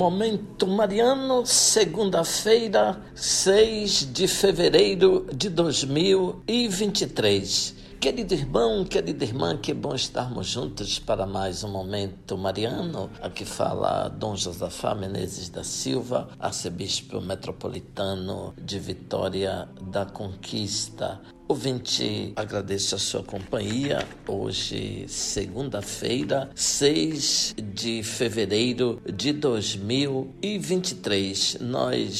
Momento Mariano, segunda-feira, 6 de fevereiro de 2023. Querido irmão, querida irmã, que bom estarmos juntos para mais um momento mariano. Aqui fala Dom Josafá Menezes da Silva, arcebispo metropolitano de Vitória da Conquista. Ouvinte, agradeço a sua companhia. Hoje, segunda-feira, 6 de fevereiro de 2023. Nós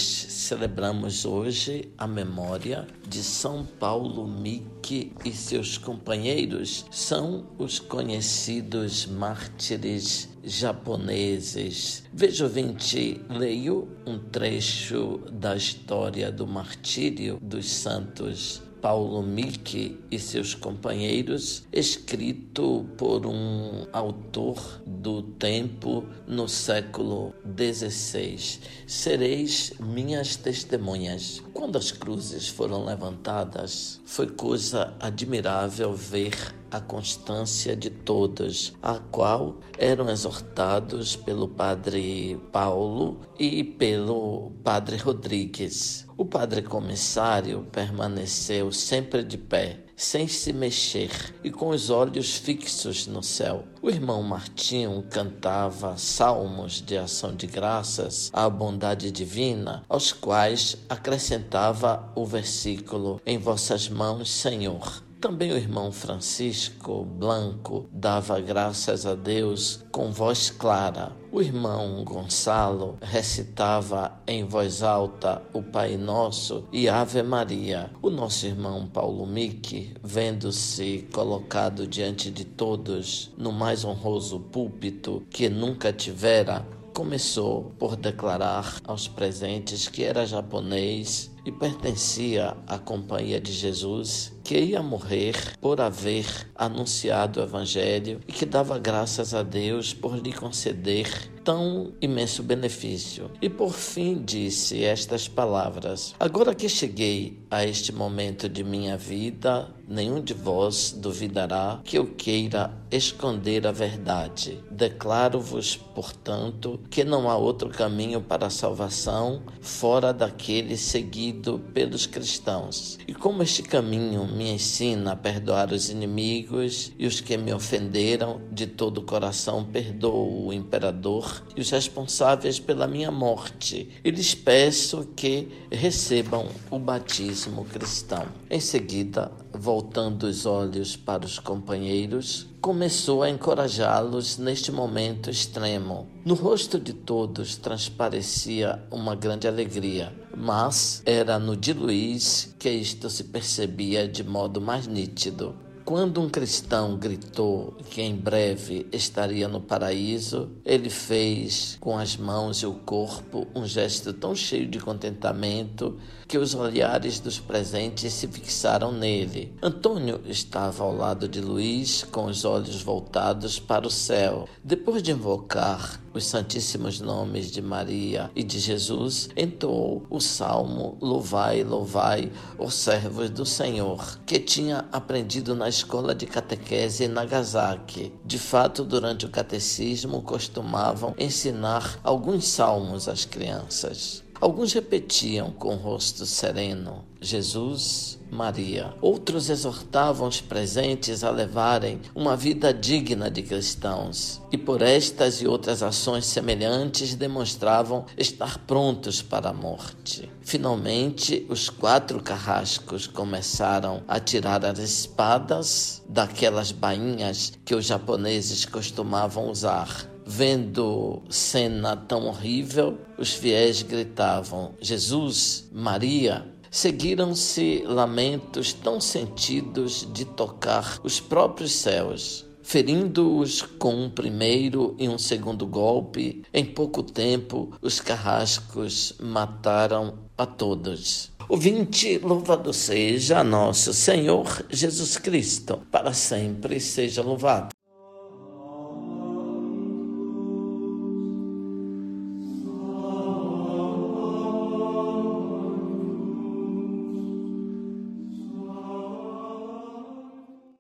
celebramos hoje a memória de São Paulo Mique e seus companheiros. São os conhecidos mártires japoneses. Veja, ouvinte, leio um trecho da história do martírio dos santos Paulo Mick e seus companheiros, escrito por um autor do tempo no século XVI. Sereis minhas testemunhas. Quando as cruzes foram levantadas, foi coisa admirável ver a constância de todos, a qual eram exortados pelo padre Paulo e pelo padre Rodrigues. O padre comissário permaneceu sempre de pé, sem se mexer e com os olhos fixos no céu. O irmão Martinho cantava salmos de ação de graças à bondade divina, aos quais acrescentava o versículo: Em vossas mãos, Senhor também o irmão Francisco Blanco dava graças a Deus com voz clara. O irmão Gonçalo recitava em voz alta o Pai Nosso e Ave Maria. O nosso irmão Paulo Mick, vendo-se colocado diante de todos no mais honroso púlpito que nunca tivera, começou por declarar aos presentes que era japonês e pertencia à Companhia de Jesus, que ia morrer por haver anunciado o Evangelho e que dava graças a Deus por lhe conceder tão imenso benefício. E por fim disse estas palavras: Agora que cheguei a este momento de minha vida, nenhum de vós duvidará que eu queira esconder a verdade. Declaro-vos, portanto, que não há outro caminho para a salvação fora daquele seguido pelos cristãos. E como este caminho me ensina a perdoar os inimigos e os que me ofenderam, de todo o coração perdoo o imperador e os responsáveis pela minha morte, e lhes peço que recebam o batismo cristão. Em seguida, voltando os olhos para os companheiros, começou a encorajá-los neste momento extremo. No rosto de todos transparecia uma grande alegria, mas era no de Luiz que isto se percebia de modo mais nítido. Quando um cristão gritou que em breve estaria no paraíso, ele fez com as mãos e o corpo um gesto tão cheio de contentamento que os olhares dos presentes se fixaram nele. Antônio estava ao lado de Luís, com os olhos voltados para o céu. Depois de invocar os santíssimos nomes de Maria e de Jesus, entoou o salmo Louvai, louvai os servos do Senhor, que tinha aprendido na escola de catequese em Nagasaki. De fato, durante o catecismo costumavam ensinar alguns salmos às crianças. Alguns repetiam com rosto sereno: Jesus, Maria. Outros exortavam os presentes a levarem uma vida digna de cristãos. E por estas e outras ações semelhantes demonstravam estar prontos para a morte. Finalmente, os quatro carrascos começaram a tirar as espadas daquelas bainhas que os japoneses costumavam usar Vendo cena tão horrível, os fiéis gritavam: Jesus, Maria. Seguiram-se lamentos tão sentidos de tocar os próprios céus. Ferindo-os com um primeiro e um segundo golpe, em pouco tempo os carrascos mataram a todos. Ouvinte, louvado seja nosso Senhor Jesus Cristo, para sempre seja louvado.